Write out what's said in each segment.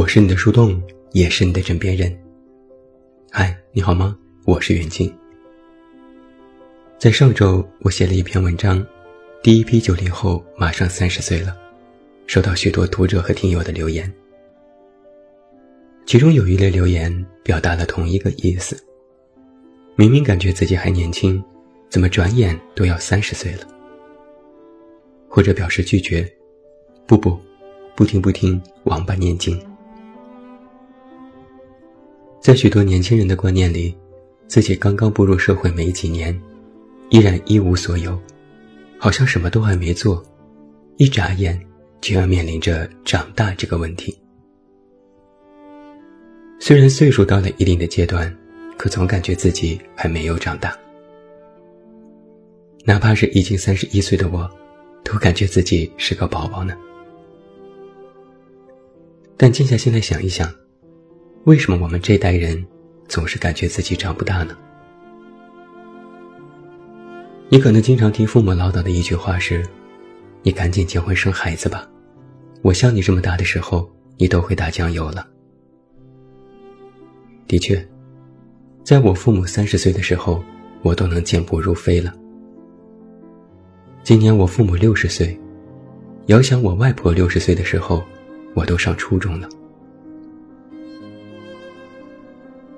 我是你的树洞，也是你的枕边人。嗨，你好吗？我是袁静。在上周，我写了一篇文章，第一批九零后马上三十岁了，收到许多读者和听友的留言。其中有一类留言表达了同一个意思：明明感觉自己还年轻，怎么转眼都要三十岁了？或者表示拒绝，不不，不听不听，王八念经。在许多年轻人的观念里，自己刚刚步入社会没几年，依然一无所有，好像什么都还没做，一眨眼就要面临着长大这个问题。虽然岁数到了一定的阶段，可总感觉自己还没有长大。哪怕是已经三十一岁的我，都感觉自己是个宝宝呢。但静下心来想一想。为什么我们这代人总是感觉自己长不大呢？你可能经常听父母唠叨的一句话是：“你赶紧结婚生孩子吧，我像你这么大的时候，你都会打酱油了。”的确，在我父母三十岁的时候，我都能健步如飞了。今年我父母六十岁，遥想我外婆六十岁的时候，我都上初中了。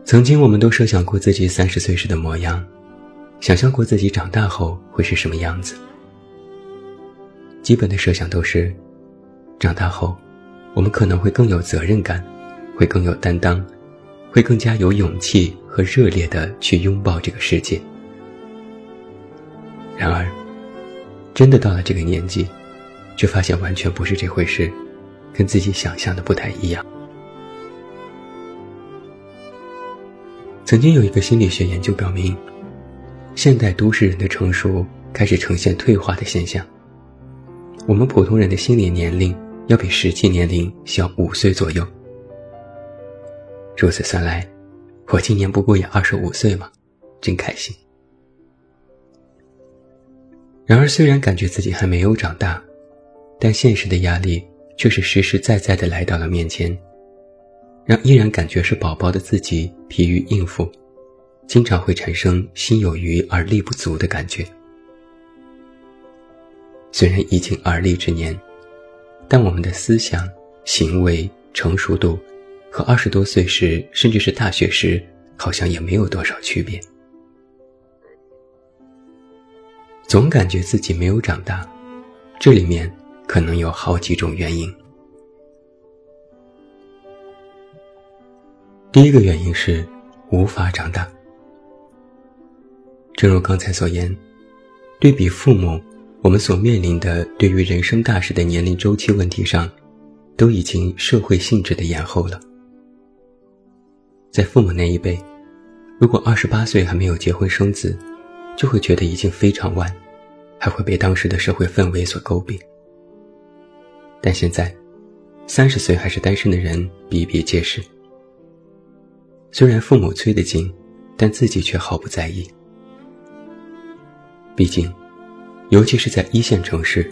曾经，我们都设想过自己三十岁时的模样，想象过自己长大后会是什么样子。基本的设想都是：长大后，我们可能会更有责任感，会更有担当，会更加有勇气和热烈的去拥抱这个世界。然而，真的到了这个年纪，却发现完全不是这回事，跟自己想象的不太一样。曾经有一个心理学研究表明，现代都市人的成熟开始呈现退化的现象。我们普通人的心理年龄要比实际年龄小五岁左右。如此算来，我今年不过也二十五岁嘛，真开心。然而，虽然感觉自己还没有长大，但现实的压力却是实实在在的来到了面前。让依然感觉是宝宝的自己疲于应付，经常会产生心有余而力不足的感觉。虽然已经而立之年，但我们的思想、行为成熟度，和二十多岁时甚至是大学时，好像也没有多少区别。总感觉自己没有长大，这里面可能有好几种原因。第一个原因是无法长大。正如刚才所言，对比父母，我们所面临的对于人生大事的年龄周期问题上，都已经社会性质的延后了。在父母那一辈，如果二十八岁还没有结婚生子，就会觉得已经非常晚，还会被当时的社会氛围所诟病。但现在，三十岁还是单身的人比比皆是。虽然父母催得紧，但自己却毫不在意。毕竟，尤其是在一线城市，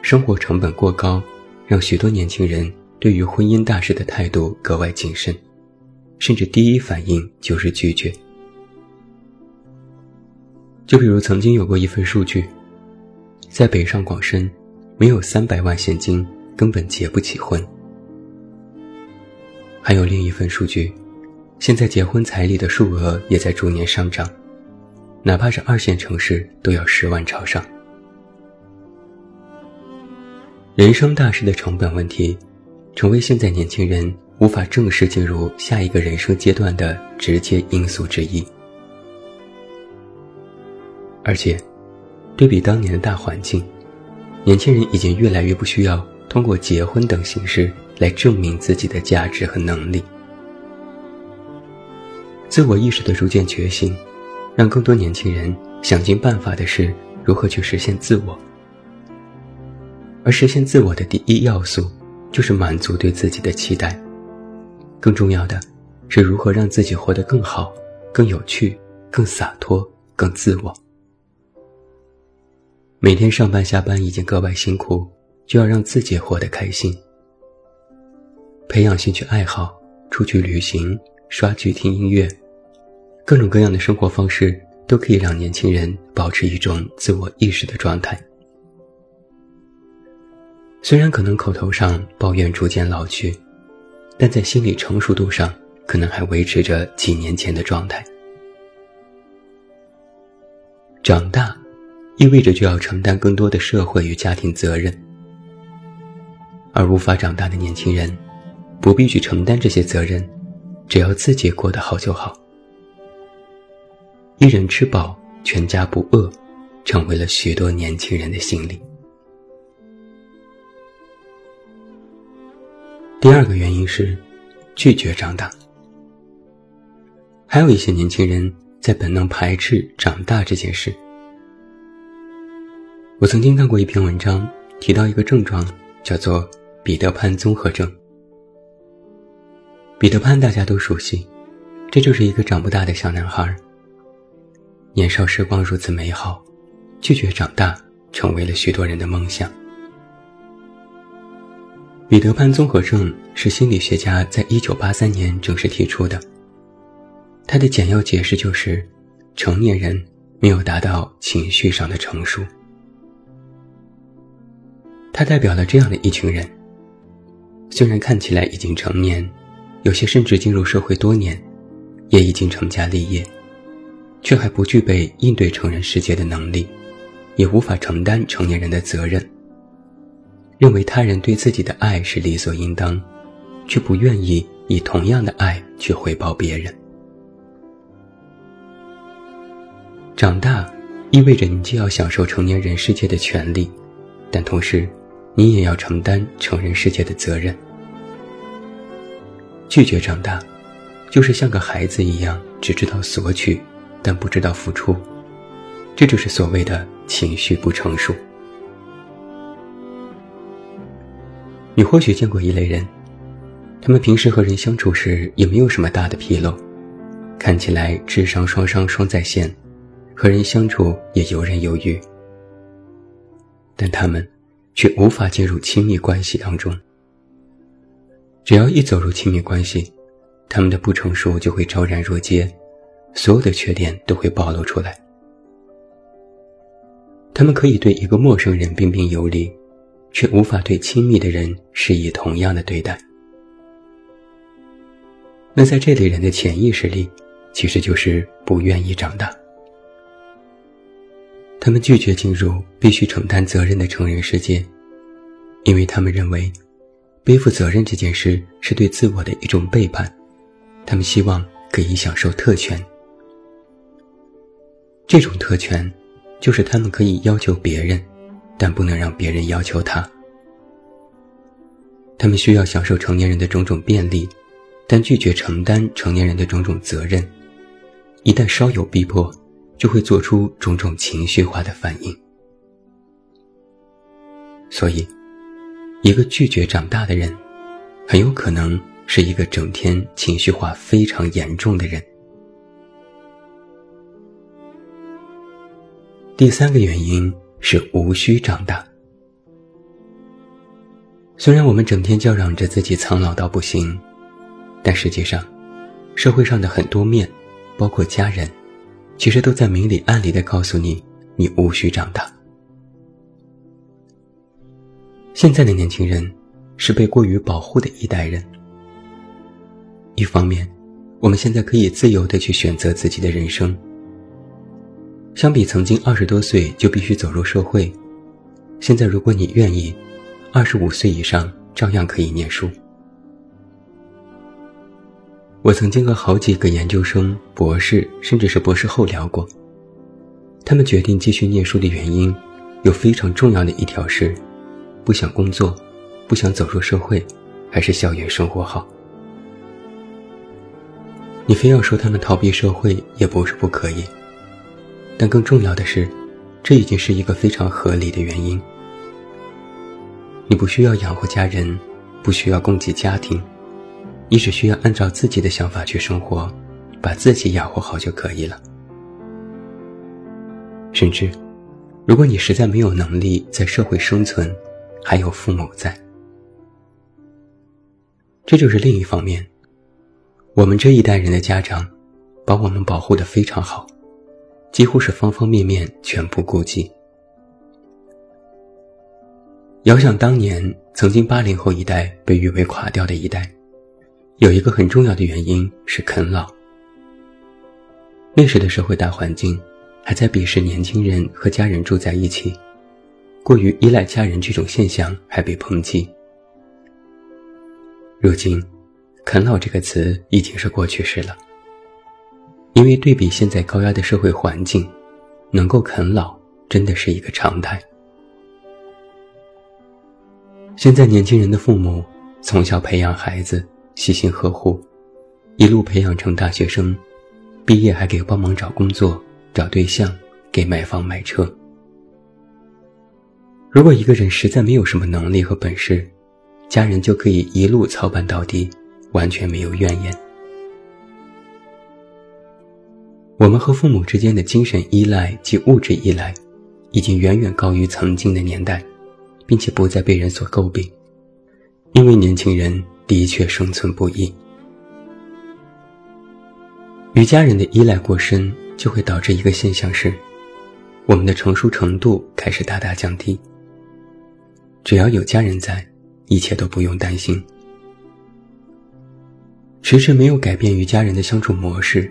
生活成本过高，让许多年轻人对于婚姻大事的态度格外谨慎，甚至第一反应就是拒绝。就比如曾经有过一份数据，在北上广深，没有三百万现金根本结不起婚。还有另一份数据。现在结婚彩礼的数额也在逐年上涨，哪怕是二线城市都要十万朝上。人生大事的成本问题，成为现在年轻人无法正式进入下一个人生阶段的直接因素之一。而且，对比当年的大环境，年轻人已经越来越不需要通过结婚等形式来证明自己的价值和能力。自我意识的逐渐觉醒，让更多年轻人想尽办法的是如何去实现自我。而实现自我的第一要素，就是满足对自己的期待。更重要的，是如何让自己活得更好、更有趣、更洒脱、更自我。每天上班下班已经格外辛苦，就要让自己活得开心。培养兴趣爱好，出去旅行，刷剧、听音乐，各种各样的生活方式都可以让年轻人保持一种自我意识的状态。虽然可能口头上抱怨逐渐老去，但在心理成熟度上，可能还维持着几年前的状态。长大，意味着就要承担更多的社会与家庭责任，而无法长大的年轻人，不必去承担这些责任，只要自己过得好就好。一人吃饱，全家不饿，成为了许多年轻人的心理。第二个原因是，拒绝长大。还有一些年轻人在本能排斥长大这件事。我曾经看过一篇文章，提到一个症状，叫做彼得潘综合症。彼得潘大家都熟悉，这就是一个长不大的小男孩。年少时光如此美好，拒绝长大成为了许多人的梦想。彼得潘综合症是心理学家在一九八三年正式提出的。他的简要解释就是，成年人没有达到情绪上的成熟。他代表了这样的一群人：虽然看起来已经成年，有些甚至进入社会多年，也已经成家立业，却还不具备应对成人世界的能力，也无法承担成年人的责任。认为他人对自己的爱是理所应当，却不愿意以同样的爱去回报别人。长大意味着你既要享受成年人世界的权利，但同时，你也要承担成人世界的责任。拒绝长大，就是像个孩子一样，只知道索取，但不知道付出。这就是所谓的情绪不成熟。你或许见过一类人，他们平时和人相处时也没有什么大的纰漏，看起来智商双商双在线，和人相处也游刃有余。但他们却无法进入亲密关系当中。只要一走入亲密关系，他们的不成熟就会昭然若揭，所有的缺点都会暴露出来。他们可以对一个陌生人彬彬有礼。却无法对亲密的人施以同样的对待。那在这类人的潜意识里，其实就是不愿意长大。他们拒绝进入必须承担责任的成人世界，因为他们认为，背负责任这件事是对自我的一种背叛。他们希望可以享受特权，这种特权，就是他们可以要求别人。但不能让别人要求他。他们需要享受成年人的种种便利，但拒绝承担成年人的种种责任。一旦稍有逼迫，就会做出种种情绪化的反应。所以，一个拒绝长大的人，很有可能是一个整天情绪化非常严重的人。第三个原因。是无需长大。虽然我们整天叫嚷着自己苍老到不行，但实际上，社会上的很多面，包括家人，其实都在明里暗里的告诉你，你无需长大。现在的年轻人是被过于保护的一代人。一方面，我们现在可以自由的去选择自己的人生。相比曾经二十多岁就必须走入社会，现在如果你愿意，二十五岁以上照样可以念书。我曾经和好几个研究生、博士，甚至是博士后聊过，他们决定继续念书的原因，有非常重要的一条是，不想工作，不想走入社会，还是校园生活好。你非要说他们逃避社会，也不是不可以。但更重要的是，这已经是一个非常合理的原因。你不需要养活家人，不需要供给家庭，你只需要按照自己的想法去生活，把自己养活好就可以了。甚至，如果你实在没有能力在社会生存，还有父母在。这就是另一方面。我们这一代人的家长，把我们保护得非常好，几乎是方方面面全部顾及。遥想当年，曾经八零后一代被誉为垮掉的一代，有一个很重要的原因是啃老。那时的社会大环境，还在鄙视年轻人和家人住在一起，过于依赖家人这种现象还被抨击。如今，“啃老”这个词已经是过去式了，因为对比现在高压的社会环境，能够啃老真的是一个常态。现在年轻人的父母从小培养孩子，细心呵护，一路培养成大学生，毕业还给帮忙找工作、找对象，给买房买车。如果一个人实在没有什么能力和本事，家人就可以一路操办到底，完全没有怨言。我们和父母之间的精神依赖及物质依赖，已经远远高于曾经的年代。并且不再被人所诟病，因为年轻人的确生存不易。与家人的依赖过深，就会导致一个现象是，我们的成熟程度开始大大降低。只要有家人在，一切都不用担心。迟迟没有改变与家人的相处模式，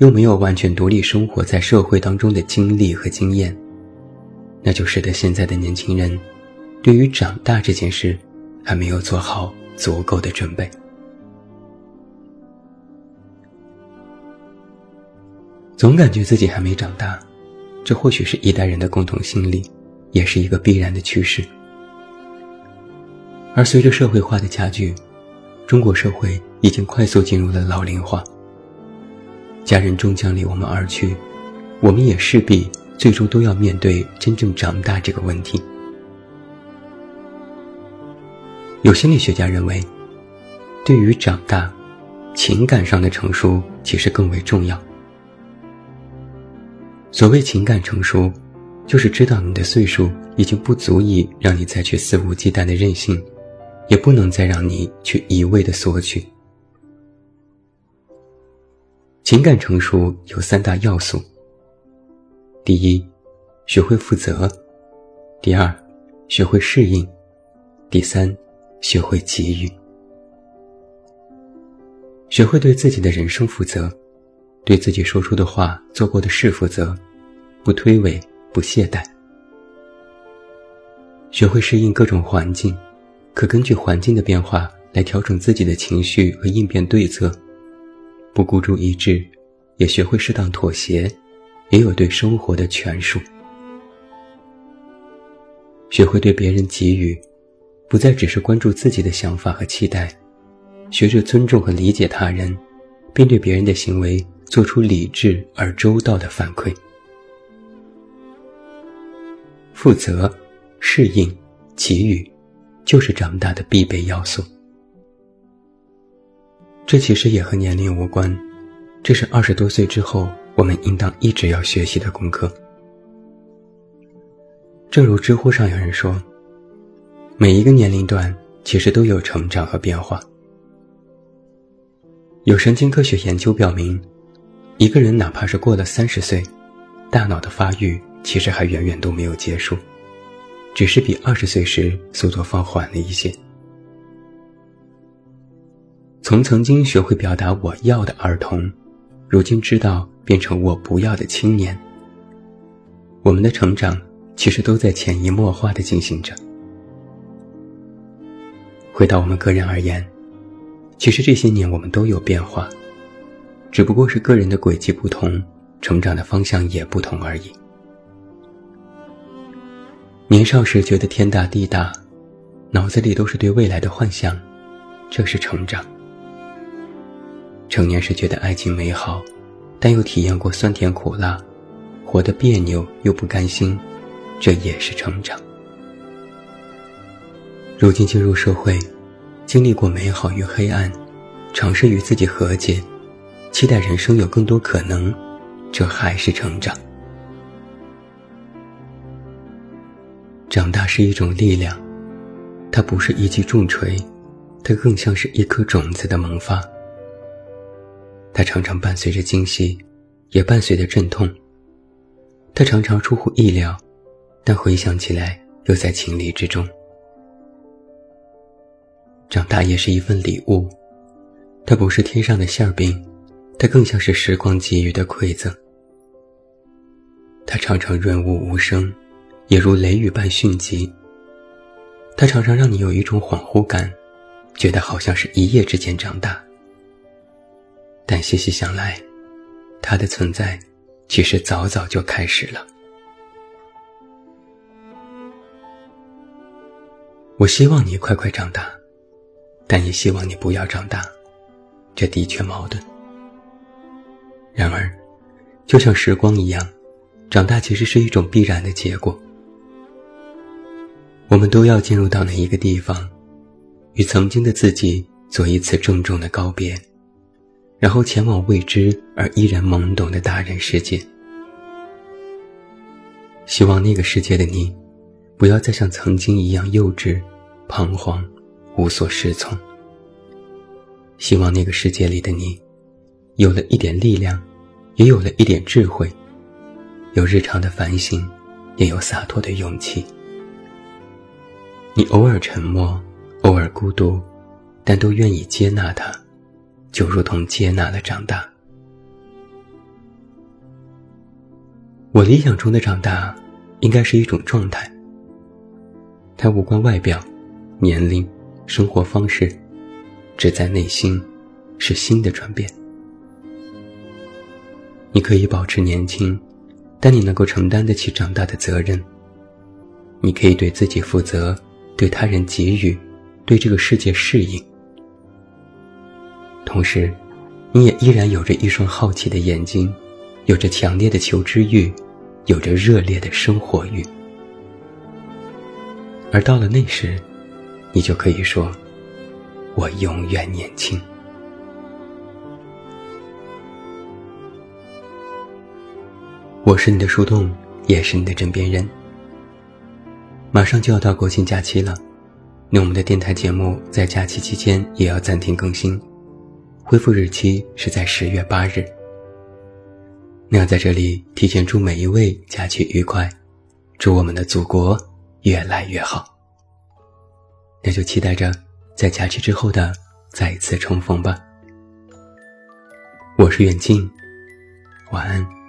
又没有完全独立生活在社会当中的经历和经验，那就使得现在的年轻人。对于长大这件事，还没有做好足够的准备。总感觉自己还没长大，这或许是一代人的共同心理，也是一个必然的趋势。而随着社会化的加剧，中国社会已经快速进入了老龄化。家人终将离我们而去，我们也势必最终都要面对真正长大这个问题。有心理学家认为，对于长大，情感上的成熟其实更为重要。所谓情感成熟，就是知道你的岁数已经不足以让你再去肆无忌惮的任性，也不能再让你去一味的索取。情感成熟有三大要素：第一，学会负责；第二，学会适应；第三。学会给予，学会对自己的人生负责，对自己说出的话、做过的事负责，不推诿，不懈怠。学会适应各种环境，可根据环境的变化来调整自己的情绪和应变对策，不孤注一掷，也学会适当妥协，也有对生活的权术。学会对别人给予。不再只是关注自己的想法和期待，学着尊重和理解他人，并对别人的行为做出理智而周到的反馈。负责、适应、给予，就是长大的必备要素。这其实也和年龄无关，这是二十多岁之后我们应当一直要学习的功课。正如知乎上有人说。每一个年龄段其实都有成长和变化。有神经科学研究表明，一个人哪怕是过了三十岁，大脑的发育其实还远远都没有结束，只是比二十岁时速度放缓了一些。从曾经学会表达“我要”的儿童，如今知道变成“我不要”的青年，我们的成长其实都在潜移默化的进行着。回到我们个人而言，其实这些年我们都有变化，只不过是个人的轨迹不同，成长的方向也不同而已。年少时觉得天大地大，脑子里都是对未来的幻想，这是成长；成年时觉得爱情美好，但又体验过酸甜苦辣，活得别扭又不甘心，这也是成长。如今进入社会，经历过美好与黑暗，尝试与自己和解，期待人生有更多可能，这还是成长。长大是一种力量，它不是一记重锤，它更像是一颗种子的萌发。它常常伴随着惊喜，也伴随着阵痛。它常常出乎意料，但回想起来又在情理之中。长大也是一份礼物，它不是天上的馅饼，它更像是时光给予的馈赠。它常常润物无声，也如雷雨般迅疾。它常常让你有一种恍惚感，觉得好像是一夜之间长大。但细细想来，它的存在其实早早就开始了。我希望你快快长大。但也希望你不要长大，这的确矛盾。然而，就像时光一样，长大其实是一种必然的结果。我们都要进入到那一个地方，与曾经的自己做一次郑重的告别，然后前往未知而依然懵懂的大人世界。希望那个世界的你，不要再像曾经一样幼稚、彷徨。无所适从。希望那个世界里的你，有了一点力量，也有了一点智慧，有日常的反省，也有洒脱的勇气。你偶尔沉默，偶尔孤独，但都愿意接纳它，就如同接纳了长大。我理想中的长大，应该是一种状态，它无关外表、年龄。生活方式，只在内心，是新的转变。你可以保持年轻，但你能够承担得起长大的责任。你可以对自己负责，对他人给予，对这个世界适应。同时，你也依然有着一双好奇的眼睛，有着强烈的求知欲，有着热烈的生活欲。而到了那时，你就可以说：“我永远年轻。”我是你的树洞，也是你的枕边人。马上就要到国庆假期了，那我们的电台节目在假期期间也要暂停更新，恢复日期是在十月八日。那在这里提前祝每一位假期愉快，祝我们的祖国越来越好。那就期待着在假期之后的再一次重逢吧。我是远近，晚安。